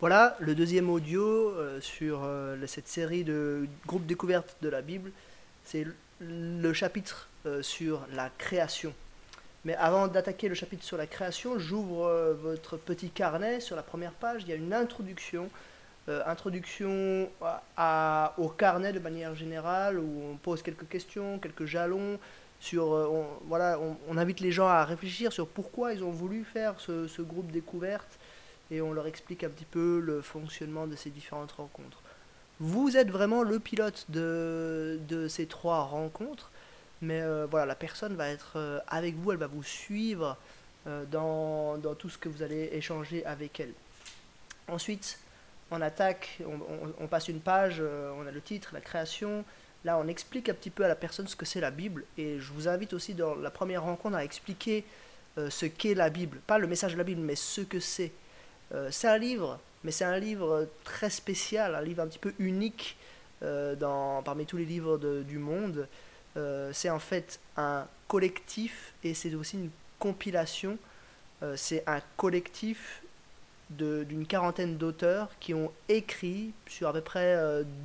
Voilà le deuxième audio euh, sur euh, cette série de groupes découvertes de la Bible. C'est le chapitre euh, sur la création. Mais avant d'attaquer le chapitre sur la création, j'ouvre votre petit carnet. Sur la première page, il y a une introduction. introduction au carnet de manière générale, où on pose quelques questions, quelques jalons. On, invite les gens à réfléchir sur pourquoi ils ont voulu faire ce, ce groupe découverte et on leur explique un petit peu le fonctionnement de ces différentes rencontres. Vous êtes vraiment le pilote de, ces trois rencontres, mais euh, voilà, la personne va être euh, avec vous, elle va vous suivre euh, dans, tout ce que vous allez échanger avec elle. Ensuite, on attaque, on, passe une page, on a le titre, la création. Là, on explique un petit peu à la personne ce que c'est la Bible, et je vous invite aussi dans la première rencontre à expliquer ce qu'est la Bible, pas le message de la Bible, mais ce que c'est. Euh, c'est un livre, mais c'est un livre très spécial, un livre un petit peu unique euh, dans, parmi tous les livres du monde. Euh, c'est en fait un collectif et c'est aussi une compilation. c'est un collectif d'une quarantaine d'auteurs qui ont écrit sur à peu près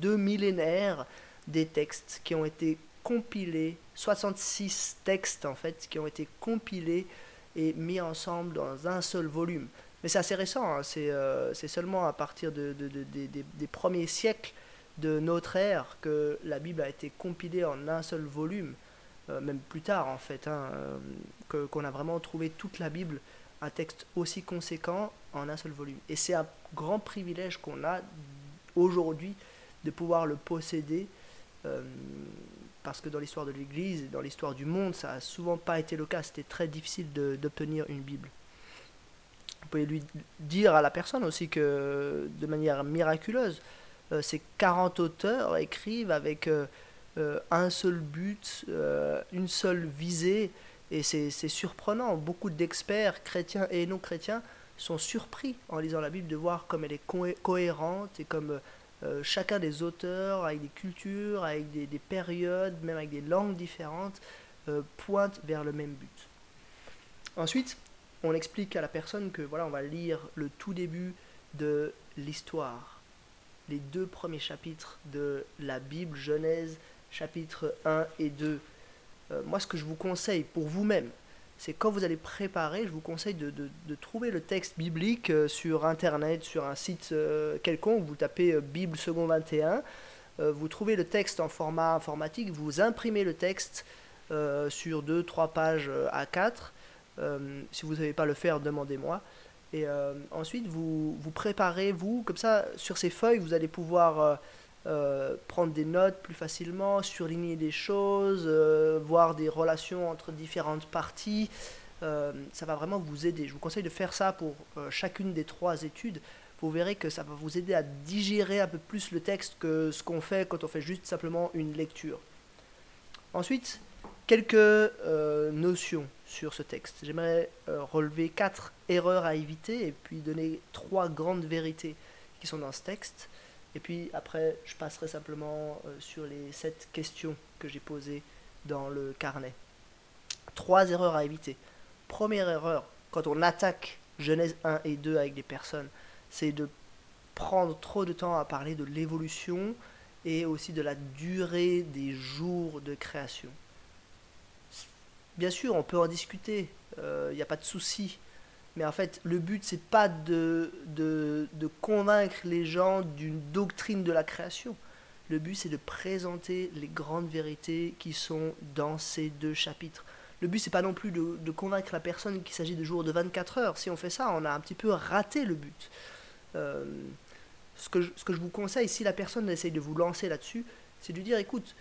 deux millénaires des textes qui ont été compilés, 66 textes en fait, qui ont été compilés et mis ensemble dans un seul volume. Mais c'est assez récent, hein. euh, c'est seulement à partir de, des premiers siècles de notre ère que la Bible a été compilée en un seul volume, euh, même plus tard en fait, hein, euh, qu'on a vraiment trouvé toute la Bible, un texte aussi conséquent en un seul volume. Et c'est un grand privilège qu'on a aujourd'hui de pouvoir le posséder, parce que dans l'histoire de l'Église dans l'histoire du monde, ça n'a souvent pas été le cas, c'était très difficile d'obtenir une Bible. Vous pouvez lui dire à la personne aussi que de manière miraculeuse, euh, ces 40 auteurs écrivent avec euh, euh, un seul but, une seule visée, et c'est surprenant. Beaucoup d'experts, chrétiens et non chrétiens, sont surpris en lisant la Bible de voir comme elle est cohérente et comme chacun des auteurs, avec des cultures, avec des, des, périodes, même avec des langues différentes, pointe vers le même but. Ensuite, on explique à la personne que voilà, on va lire le tout début de l'histoire, les deux premiers chapitres de la Bible, Genèse, chapitres 1 et 2. Euh, moi, ce que je vous conseille pour vous-même, c'est quand vous allez préparer, je vous conseille de, trouver le texte biblique euh, sur Internet, sur un site euh, quelconque, vous tapez Bible second 21, vous trouvez le texte en format informatique, vous imprimez le texte sur 2-3 pages à 4 euh, si vous ne savez pas le faire, demandez-moi. Et euh, ensuite, vous, vous préparez, vous, comme ça, sur ces feuilles, vous allez pouvoir euh, prendre des notes plus facilement, surligner des choses, voir des relations entre différentes parties. ça va vraiment vous aider. Je vous conseille de faire ça pour chacune des trois études. Vous verrez que ça va vous aider à digérer un peu plus le texte que ce qu'on fait quand on fait juste simplement une lecture. Ensuite, quelques notions sur ce texte. J'aimerais euh, relever quatre erreurs à éviter et puis donner trois grandes vérités qui sont dans ce texte. Et puis après, je passerai simplement euh, sur les sept questions que j'ai posées dans le carnet. Trois erreurs à éviter. Première erreur, quand on attaque Genèse 1 et 2 avec des personnes, c'est de prendre trop de temps à parler de l'évolution et aussi de la durée des jours de création. Bien sûr, on peut en discuter, il euh, n'y a pas de souci. Mais en fait, le but, c'est pas de, convaincre les gens d'une doctrine de la création. Le but, c'est de présenter les grandes vérités qui sont dans ces deux chapitres. Le but, c'est pas non plus de, convaincre la personne qu'il s'agit de jours de 24 heures. Si on fait ça, on a un petit peu raté le but. Euh, ce, que ce que je vous conseille, si la personne essaye de vous lancer là-dessus, c'est de lui dire écoute,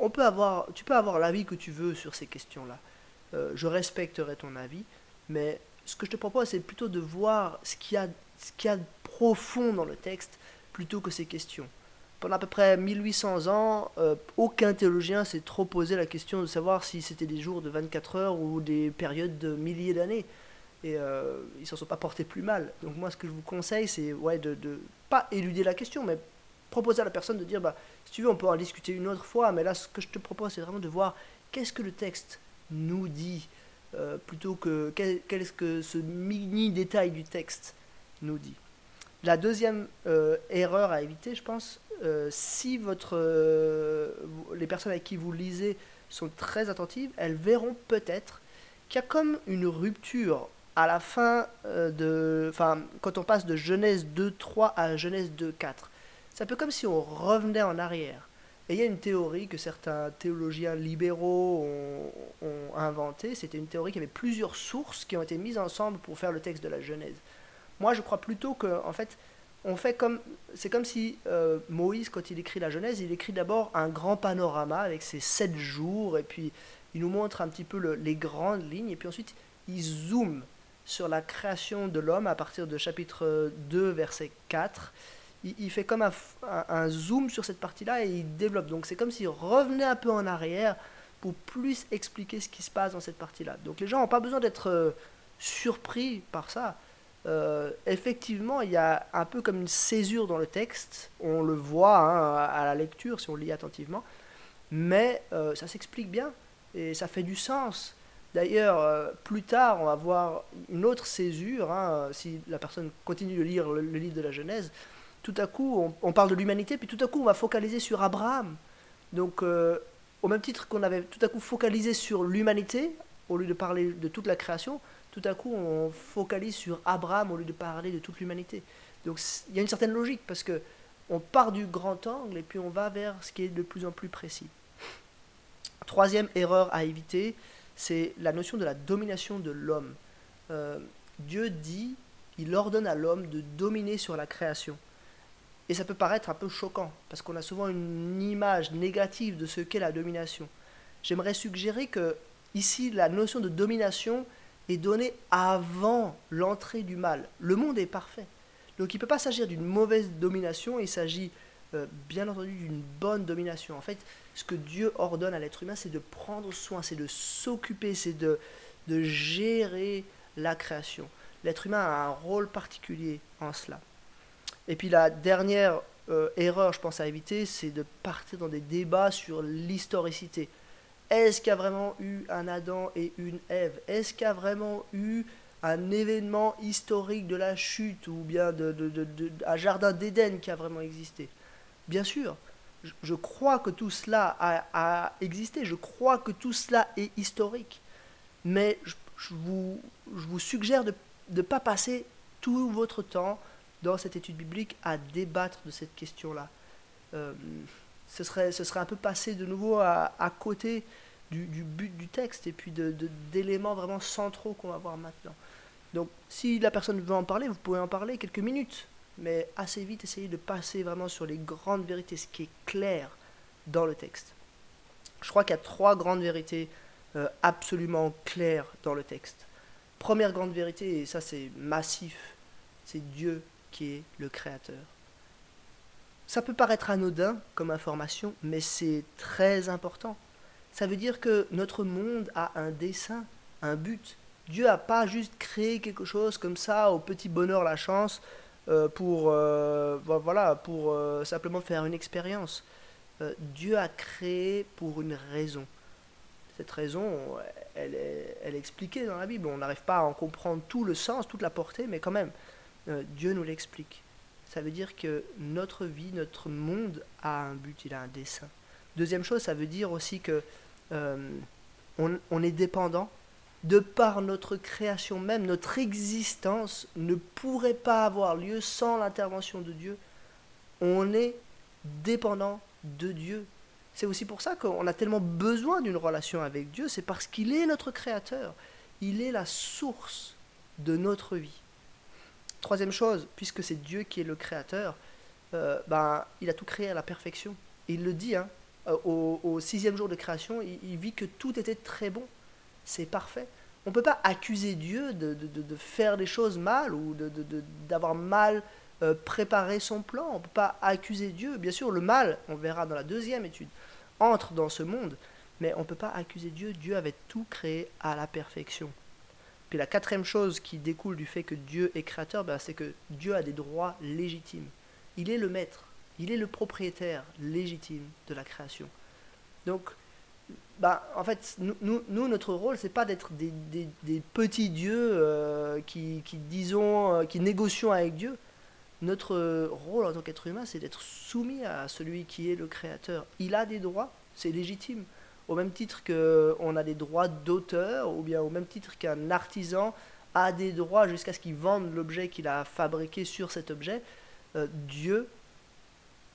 on peut avoir, tu peux avoir l'avis que tu veux sur ces questions-là. Euh, je respecterai ton avis, mais ce que je te propose, c'est plutôt de voir ce qu'il y a, ce qu'il y a de profond dans le texte plutôt que ces questions. Pendant à peu près 1800 ans, euh, aucun théologien s'est trop posé la question de savoir si c'était des jours de 24 heures ou des périodes de milliers d'années. Et euh, ils ne s'en sont pas portés plus mal. Donc moi, ce que je vous conseille, c'est ouais, de ne pas éluder la question, mais proposer à la personne de dire, bah, si tu veux, on peut en discuter une autre fois, mais là, ce que je te propose, c'est vraiment de voir qu'est-ce que le texte nous dit, euh, plutôt que quel, est-ce que ce mini détail du texte nous dit. La deuxième euh, erreur à éviter, je pense, euh, si votre, les personnes avec qui vous lisez sont très attentives, elles verront peut-être qu'il y a comme une rupture à la fin de... Enfin, quand on passe de Genèse 2.3 à Genèse 2.4. C'est un peu comme si on revenait en arrière. Et il y a une théorie que certains théologiens libéraux ont, inventée. C'était une théorie qui avait plusieurs sources qui ont été mises ensemble pour faire le texte de la Genèse. Moi, je crois plutôt que, en fait, on fait comme, c'est comme si euh, Moïse, quand il écrit la Genèse, il écrit d'abord un grand panorama avec ses sept jours, et puis il nous montre un petit peu les grandes lignes, et puis ensuite il zoome sur la création de l'homme à partir de chapitre 2, verset 4. Il, fait comme un, zoom sur cette partie-là et il développe. Donc c'est comme s'il revenait un peu en arrière pour plus expliquer ce qui se passe dans cette partie-là. Donc les gens n'ont pas besoin d'être euh, surpris par ça. Euh, effectivement, il y a un peu comme une césure dans le texte. On le voit hein, à la lecture si on lit attentivement. Mais euh, ça s'explique bien et ça fait du sens. D'ailleurs, plus tard, on va voir une autre césure. Hein, si la personne continue de lire le, livre de la Genèse, tout à coup, on, parle de l'humanité, puis tout à coup, on va focaliser sur Abraham. Donc, au même titre qu'on avait tout à coup focalisé sur l'humanité, au lieu de parler de toute la création, tout à coup on focalise sur Abraham au lieu de parler de toute l'humanité. Donc il y a une certaine logique parce que on part du grand angle et puis on va vers ce qui est de plus en plus précis. Troisième erreur à éviter, c'est la notion de la domination de l'homme. Euh, Dieu dit, il ordonne à l'homme de dominer sur la création. Et ça peut paraître un peu choquant, parce qu'on a souvent une image négative de ce qu'est la domination. J'aimerais suggérer que ici, la notion de domination est donné avant l'entrée du mal. Le monde est parfait. Donc il ne peut pas s'agir d'une mauvaise domination, il s'agit euh, bien entendu d'une bonne domination. En fait, ce que Dieu ordonne à l'être humain, c'est de prendre soin, c'est de s'occuper, c'est de gérer la création. L'être humain a un rôle particulier en cela. Et puis la dernière euh, erreur, je pense, à éviter, c'est de partir dans des débats sur l'historicité. Est-ce qu'il y a vraiment eu un Adam et une Ève? Est-ce qu'il y a vraiment eu un événement historique de la chute ou bien de, un jardin d'Éden qui a vraiment existé? Bien sûr, je, crois que tout cela a, existé, je crois que tout cela est historique. Mais je, vous, je vous, suggère de ne pas passer tout votre temps dans cette étude biblique à débattre de cette question-là. Euh, ce serait, ce serait un peu passer de nouveau à, côté du, but du texte et puis d'éléments de, vraiment centraux qu'on va voir maintenant. Donc si la personne veut en parler, vous pouvez en parler quelques minutes, mais assez vite essayez de passer vraiment sur les grandes vérités, ce qui est clair dans le texte. Je crois qu'il y a trois grandes vérités euh, absolument claires dans le texte. Première grande vérité, et ça c'est massif, c'est Dieu qui est le Créateur. Ça peut paraître anodin comme information, mais c'est très important. Ça veut dire que notre monde a un dessein, un but. Dieu n'a pas juste créé quelque chose comme ça, au petit bonheur, la chance, euh, pour, euh, voilà, pour euh, simplement faire une expérience. Dieu a créé pour une raison. Cette raison, elle est, elle est expliquée dans la Bible. On n'arrive pas à en comprendre tout le sens, toute la portée, mais quand même, Dieu nous l'explique ça veut dire que notre vie, notre monde a un but, il a un dessein. Deuxième chose, ça veut dire aussi que euh, on, est dépendant. De par notre création même, notre existence ne pourrait pas avoir lieu sans l'intervention de Dieu. On est dépendant de Dieu. C'est aussi pour ça qu'on a tellement besoin d'une relation avec Dieu, c'est parce qu'il est notre créateur. Il est la source de notre vie. Troisième chose, puisque c'est Dieu qui est le créateur, euh, ben, il a tout créé à la perfection. Il le dit, hein, euh, au, sixième jour de création, il, vit que tout était très bon. C'est parfait. On ne peut pas accuser Dieu de, faire des choses mal ou d'avoir mal euh, préparé son plan. On ne peut pas accuser Dieu. Bien sûr, le mal, on verra dans la deuxième étude, entre dans ce monde. Mais on ne peut pas accuser Dieu. Dieu avait tout créé à la perfection. Puis la quatrième chose qui découle du fait que Dieu est créateur, ben, c'est que Dieu a des droits légitimes. Il est le maître, il est le propriétaire légitime de la création. Donc, bah, en fait, nous, notre rôle, c'est pas d'être des, petits dieux euh, qui, qui, disons, euh, qui négocions avec Dieu. Notre rôle en tant qu'être humain, c'est d'être soumis à celui qui est le Créateur. Il a des droits, c'est légitime. Au même titre qu'on a des droits d'auteur, ou bien au même titre qu'un artisan a des droits jusqu'à ce qu'il vende l'objet qu'il a fabriqué sur cet objet, euh, Dieu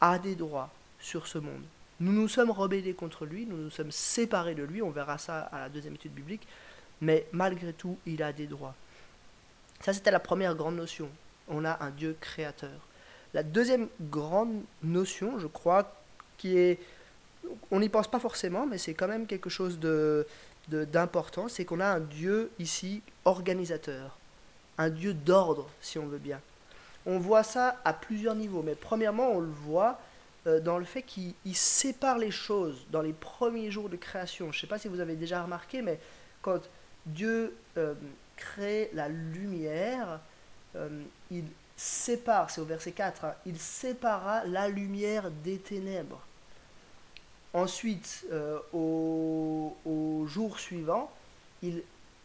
a des droits sur ce monde. Nous nous sommes rebellés contre lui, nous nous sommes séparés de lui, on verra ça à la deuxième étude biblique, mais malgré tout, il a des droits. Ça, c'était la première grande notion. On a un Dieu créateur. La deuxième grande notion, je crois, qui est... On n'y pense pas forcément, mais c'est quand même quelque chose de d'important, c'est qu'on a un Dieu ici organisateur, un Dieu d'ordre, si on veut bien. On voit ça à plusieurs niveaux, mais premièrement, on le voit euh, dans le fait qu'il sépare les choses dans les premiers jours de création. Je ne sais pas si vous avez déjà remarqué, mais quand Dieu euh, crée la lumière, euh, il sépare, c'est au verset 4, hein, il sépara la lumière des ténèbres. Ensuite, au, jour suivant,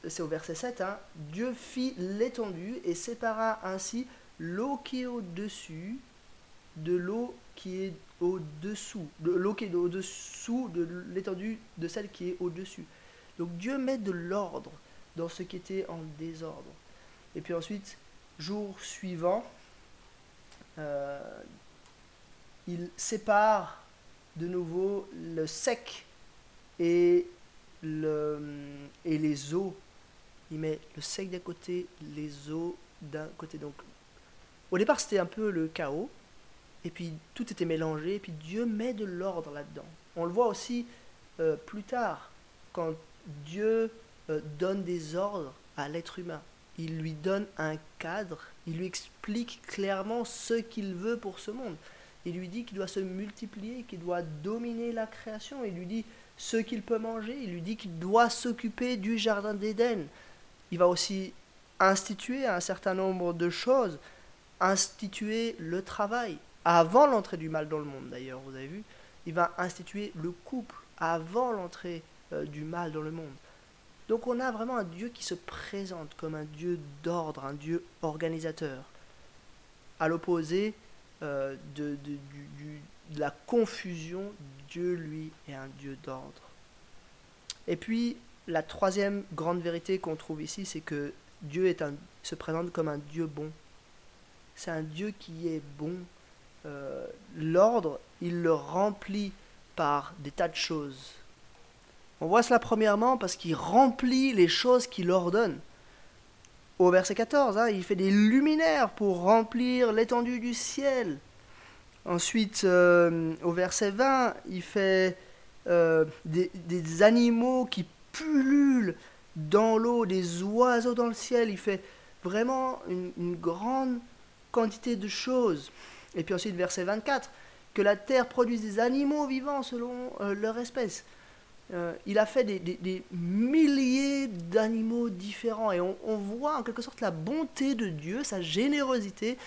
c'est au verset 7, hein, Dieu fit l'étendue et sépara ainsi l'eau qui est au-dessus de l'eau qui est au-dessous, de l'eau qui est au-dessous de l'étendue de celle qui est au-dessus. Donc Dieu met de l'ordre dans ce qui était en désordre. Et puis ensuite, jour suivant, euh, il sépare de nouveau le sec et, le, et les eaux. Il met le sec d'un côté, les eaux d'un côté. Donc, au départ, c'était un peu le chaos et puis tout était mélangé, et puis Dieu met de l'ordre là-dedans. On le voit aussi euh, plus tard, quand Dieu euh, donne des ordres à l'être humain. Il lui donne un cadre, il lui explique clairement ce qu'il veut pour ce monde. Il lui dit qu'il doit se multiplier, qu'il doit dominer la création. Il lui dit ce qu'il peut manger. Il lui dit qu'il doit s'occuper du jardin d'Éden. Il va aussi instituer un certain nombre de choses, instituer le travail, avant l'entrée du mal dans le monde d'ailleurs, vous avez vu, il va instituer le couple avant l'entrée euh, du mal dans le monde. Donc on a vraiment un Dieu qui se présente comme un Dieu d'ordre, un Dieu organisateur, à l'opposé euh, de, la confusion, Dieu lui est un Dieu d'ordre. Et puis la troisième grande vérité qu'on trouve ici, c'est que Dieu se présente comme un Dieu bon. C'est un Dieu qui est bon, euh, l'ordre, il le remplit par des tas de choses. On voit cela premièrement parce qu'il remplit les choses qu'il ordonne. Au verset 14, hein, il fait des luminaires pour remplir l'étendue du ciel. Ensuite, euh, au verset 20, il fait euh, des, animaux qui pullulent dans l'eau, des oiseaux dans le ciel. Il fait vraiment une grande quantité de choses. Et puis ensuite, verset 24, que la terre produise des animaux vivants selon euh, leur espèce. Euh, il a fait des, milliers d'animaux différents et on, voit en quelque sorte la bonté de Dieu, sa générosité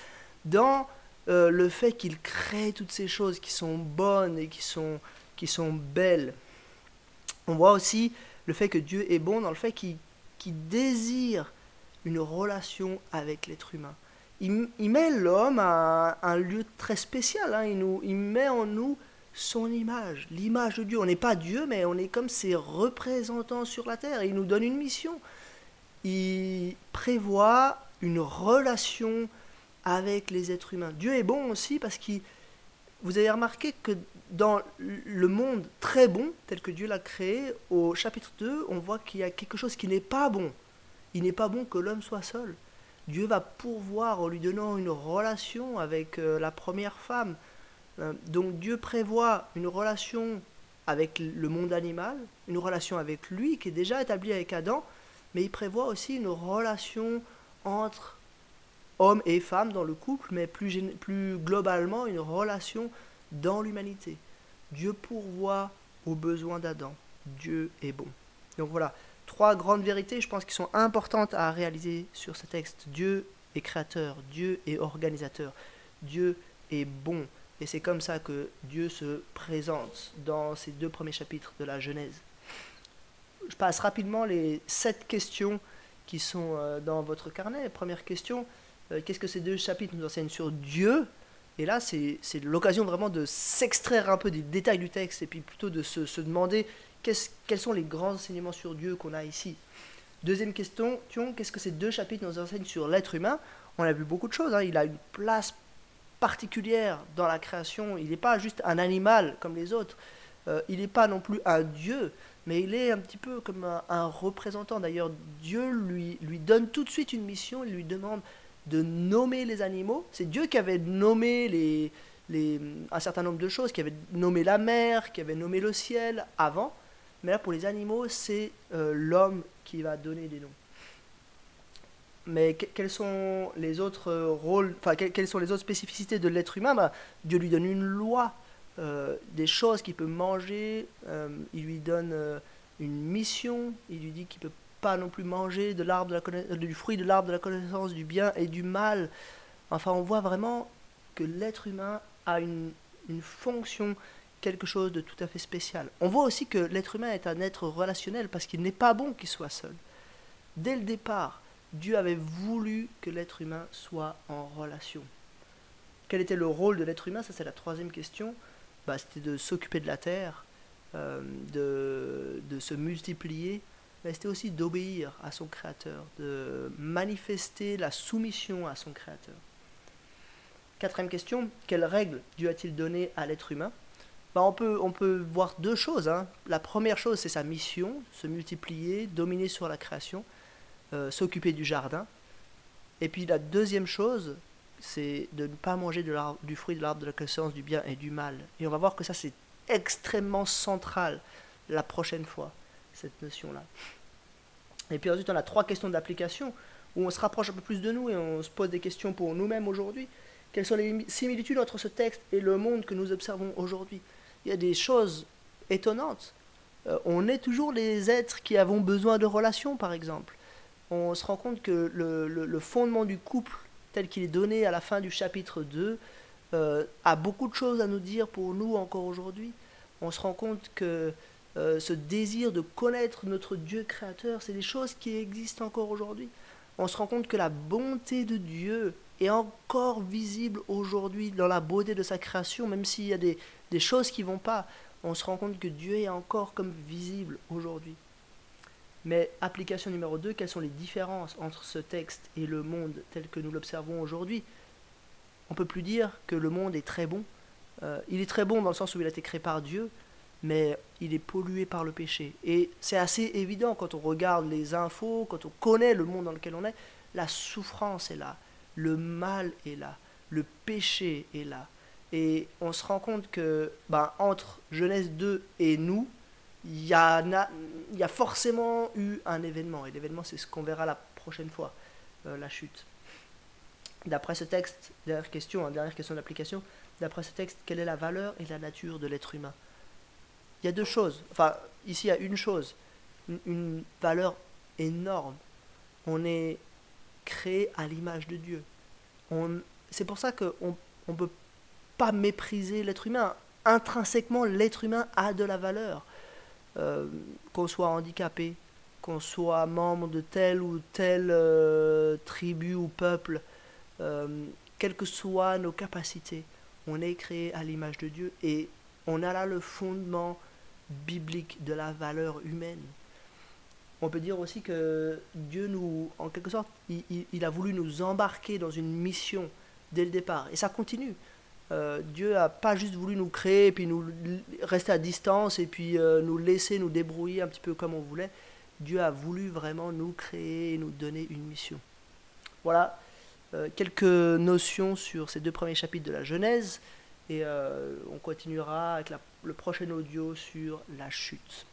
dans euh, le fait qu'il crée toutes ces choses qui sont bonnes et qui sont, qui sont belles. On voit aussi le fait que Dieu est bon dans le fait qu'il désire une relation avec l'être humain il, met l'homme à un, lieu très spécial. Hein. Il, nous, il met en nous son image, l'image de Dieu. On n'est pas Dieu, mais on est comme ses représentants sur la terre. il nous donne une mission. Il prévoit une relation avec les êtres humains. Dieu est bon aussi parce que vous avez remarqué que dans le monde très bon, tel que Dieu l'a créé, au chapitre 2, on voit qu'il y a quelque chose qui n'est pas bon. Il n'est pas bon que l'homme soit seul. Dieu va pourvoir en lui donnant une relation avec euh, la première femme. Euh, donc Dieu prévoit une relation avec le monde animal, une relation avec lui qui est déjà établie avec Adam, mais il prévoit aussi une relation entre hommes et femmes dans le couple, mais plus, plus globalement une relation dans l'humanité. Dieu pourvoit aux besoins d'Adam. Dieu est bon. Donc voilà, trois grandes vérités, je pense, qui sont importantes à réaliser sur ce texte. Dieu est créateur, Dieu est organisateur, Dieu est bon. Et c'est comme ça que Dieu se présente dans ces deux premiers chapitres de la Genèse. Je passe rapidement les sept questions qui sont euh, dans votre carnet. Première question, euh, qu'est-ce que ces deux chapitres nous enseignent sur Dieu? Et là, c'est l'occasion vraiment de s'extraire un peu des détails du texte et puis plutôt de se, demander quels sont les grands enseignements sur Dieu qu'on a ici. Deuxième question, qu'est-ce que ces deux chapitres nous enseignent sur l'être humain? On a vu beaucoup de choses. Hein. Il a une place particulière dans la création. Il n'est pas juste un animal comme les autres. Euh, il n'est pas non plus un Dieu, mais il est un petit peu comme un, représentant. D'ailleurs, Dieu lui, donne tout de suite une mission. Il lui demande de nommer les animaux. C'est Dieu qui avait nommé un certain nombre de choses, qui avait nommé la mer, qui avait nommé le ciel avant. Mais là, pour les animaux, c'est euh, l'homme qui va donner des noms. Mais quels sont les autres euh, rôles, enfin, quelles sont les autres spécificités de l'être humain? Bah, Dieu lui donne une loi, euh, des choses qu'il peut manger, il lui donne une mission, il lui dit qu'il ne peut pas non plus manger de l'arbre de du fruit de l'arbre de la connaissance du bien et du mal. Enfin, on voit vraiment que l'être humain a une, une fonction quelque chose de tout à fait spécial. On voit aussi que l'être humain est un être relationnel parce qu'il n'est pas bon qu'il soit seul. Dès le départ, Dieu avait voulu que l'être humain soit en relation. Quel était le rôle de l'être humain? Ça, c'est la troisième question. Bah, C'était de s'occuper de la terre, euh, de, se multiplier, mais c'était aussi d'obéir à son Créateur, de manifester la soumission à son Créateur. Quatrième question, quelles règles Dieu a-t-il données à l'être humain? Bah, on, peut, on peut voir deux choses. Hein. La première chose, c'est sa mission, se multiplier, dominer sur la création, euh, s'occuper du jardin. Et puis la deuxième chose, c'est de ne pas manger du fruit de l'arbre de la connaissance du bien et du mal. Et on va voir que ça, c'est extrêmement central la prochaine fois, cette notion-là. Et puis ensuite, on a trois questions d'application où on se rapproche un peu plus de nous et on se pose des questions pour nous-mêmes aujourd'hui. Quelles sont les similitudes entre ce texte et le monde que nous observons aujourd'hui? Il y a des choses étonnantes. Euh, on est toujours des êtres qui avons besoin de relations, par exemple. On se rend compte que le, fondement du couple, tel qu'il est donné à la fin du chapitre 2, euh, a beaucoup de choses à nous dire pour nous encore aujourd'hui. On se rend compte que euh, ce désir de connaître notre Dieu créateur, c'est des choses qui existent encore aujourd'hui. On se rend compte que la bonté de Dieu est encore visible aujourd'hui dans la beauté de sa création, même s'il y a des, des choses qui vont pas, on se rend compte que Dieu est encore comme visible aujourd'hui. Mais application numéro 2, quelles sont les différences entre ce texte et le monde tel que nous l'observons aujourd'hui? On peut plus dire que le monde est très bon. Euh, il est très bon dans le sens où il a été créé par Dieu, mais il est pollué par le péché. Et c'est assez évident quand on regarde les infos, quand on connaît le monde dans lequel on est, la souffrance est là, le mal est là, le péché est là. Et on se rend compte que ben, entre Genèse 2 et nous, il y, a, y a forcément eu un événement. Et l'événement, c'est ce qu'on verra la prochaine fois, euh, la chute. D'après ce texte, dernière question, hein, dernière question d'application, d'après ce texte, quelle est la valeur et la nature de l'être humain? Il y a deux choses. Enfin, ici, il y a une chose, une, valeur énorme. On est créé à l'image de Dieu. C'est pour ça qu'on on peut pas mépriser l'être humain. Intrinsèquement, l'être humain a de la valeur. Euh, qu'on soit handicapé, qu'on soit membre de telle ou telle euh, tribu ou peuple, euh, quelles que soient nos capacités, on est créé à l'image de Dieu et on a là le fondement biblique de la valeur humaine. On peut dire aussi que Dieu nous, en quelque sorte, il a voulu nous embarquer dans une mission dès le départ. Et ça continue. Euh, Dieu n'a pas juste voulu nous créer puis nous rester à distance et puis euh, nous laisser nous débrouiller un petit peu comme on voulait. Dieu a voulu vraiment nous créer et nous donner une mission. Voilà euh, quelques notions sur ces deux premiers chapitres de la Genèse et on continuera avec le prochain audio sur la chute.